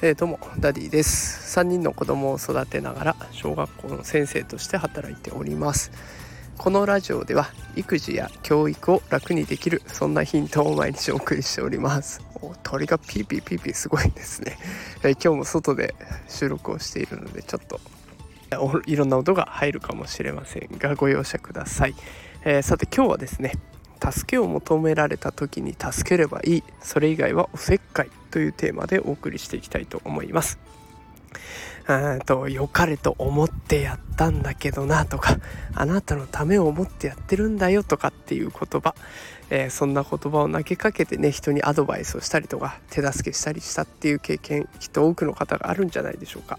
えー、どうもダディです。3人の子供を育てながら小学校の先生として働いております。このラジオでは育児や教育を楽にできるそんなヒントを毎日お送りしております。鳥がピーピーピーピーすごいですね、えー、今日も外で収録をしているのでちょっといろんな音が入るかもしれませんがご容赦ください、えー、さて今日はですね助けを求められた時に助ければいい。それ以外はおせっかいというテーマでお送りしていきたいと思います。うんと良かれと思ってやったんだけどなとかあなたのためを思ってやってるんだよとかっていう言葉、えー、そんな言葉を投げかけてね人にアドバイスをしたりとか手助けしたりしたっていう経験きっと多くの方があるんじゃないでしょうか。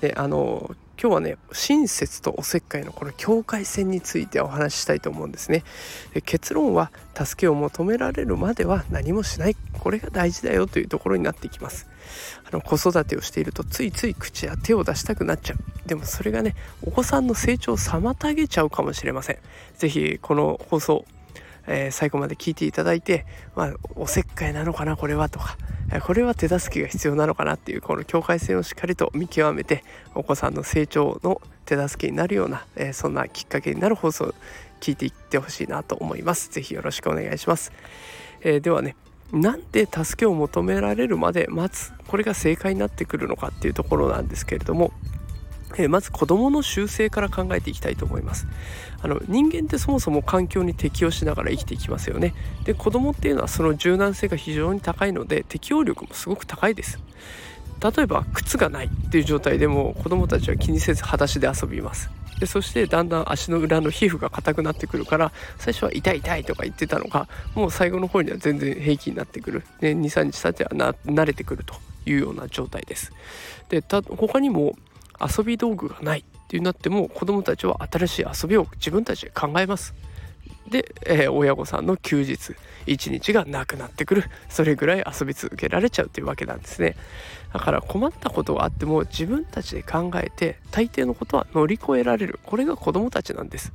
であの今日はね親切とおせっかいのこの境界線についてお話ししたいと思うんですね。で結論は助けを求められるまでは何もしない。これが大事だよというところになっていきます。あの子育てをしているとついつい口や手を出したくなっちゃう。でもそれがねお子さんの成長を妨げちゃうかもしれません。是非この放送えー、最後まで聞いていただいて、まあ、おせっかいなのかなこれはとか。これは手助けが必要なのかなっていうこの境界線をしっかりと見極めてお子さんの成長の手助けになるような、え、そんなきっかけになる放送を聞いていってほしいなと思います。ぜひよろしくお願いします。えー、ではねなんで助けを求められるまで待つこれが正解になってくるのかっていうところなんですけれどもえまず子どもの習性から考えていきたいと思います。あの人間ってそもそも環境に適応しながら生きていきますよね。で子どもっていうのはその柔軟性が非常に高いので適応力もすごく高いです。例えば靴がないっていう状態でも子どもたちは気にせず裸足で遊びます。でそしてだんだん足の裏の皮膚が硬くなってくるから最初は痛い痛いとか言ってたのがもう最後の方には全然平気になってくる、23日経っては慣れてくるというような状態です。で他にも遊び道具がないってなっても子どもたちは新しい遊びを自分たちで考えます。で、えー、親御さんの休日一日がなくなってくる。それぐらい遊び続けられちゃうというわけなんですね。だから困ったことがあっても自分たちで考えて大抵のことは乗り越えられる。これが子どもたちなんです。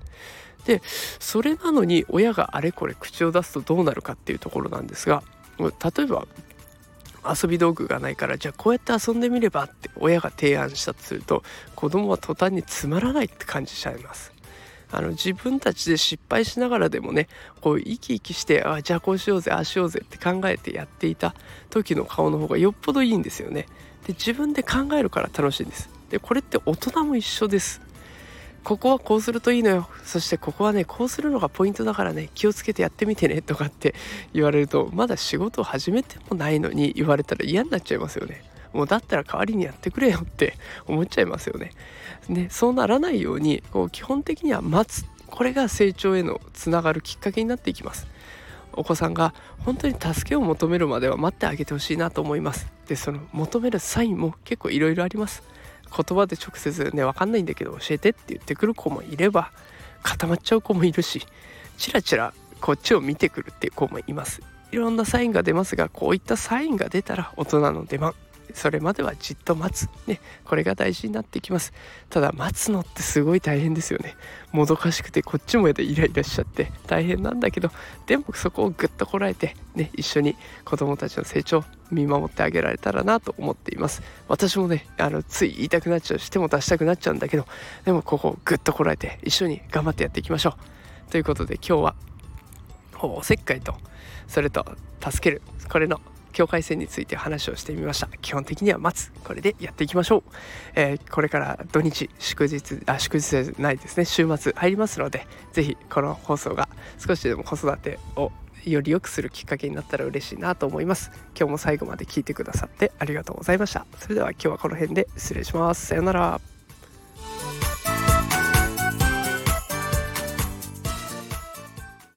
でそれなのに親があれこれ口を出すとどうなるかっていうところなんですが例えば遊び道具がないからじゃあこうやって遊んでみればって親が提案したとすると子供は途端につまらないって感じちゃいます。あの自分たちで失敗しながらでもねこう生き生きしてあじゃあこうしようぜああしようぜって考えてやっていた時の顔の方がよっぽどいいんですよね。で自分で考えるから楽しいんです。でこれって大人も一緒です。ここはこうするといいのよ。そしてここはねこうするのがポイントだからね。気をつけてやってみてねとかって言われるとまだ仕事を始めてもないのに言われたら嫌になっちゃいますよね。もうだったら代わりにやってくれよって 思っちゃいますよね。ねそうならないようにこう基本的には待つ。これが成長へのつながるきっかけになっていきます。お子さんが本当に助けを求めるまでは待ってあげてほしいなと思います。でその求めるサインも結構いろいろあります。言葉で直接ね分かんないんだけど教えてって言ってくる子もいれば固まっちゃう子もいるしチラチラこっちを見てくるっていう子もいます。いろんなサインが出ますがこういったサインが出たら大人の出番。それまではじっと待つ。ねこれが大事になってきます。ただ待つのってすごい大変ですよね。もどかしくてこっちもイライラしちゃって大変なんだけどでもそこをぐっとこらえてね一緒に子供たちの成長見守ってあげられたらなと思っています。私もねあのつい言いたくなっちゃうしても出したくなっちゃうんだけどでもここをぐっとこらえて一緒に頑張ってやっていきましょう。ということで今日はおせっかいとそれと助けるこれの境界線について話をしてみました。基本的には待つ。これでやっていきましょう、えー、これから土日祝日あ祝日じゃないですね。週末入りますので是非この放送が少しでも子育てをより良くするきっかけになったら嬉しいなと思います。今日も最後まで聞いてくださってありがとうございました。それでは今日はこの辺で失礼します。さようなら。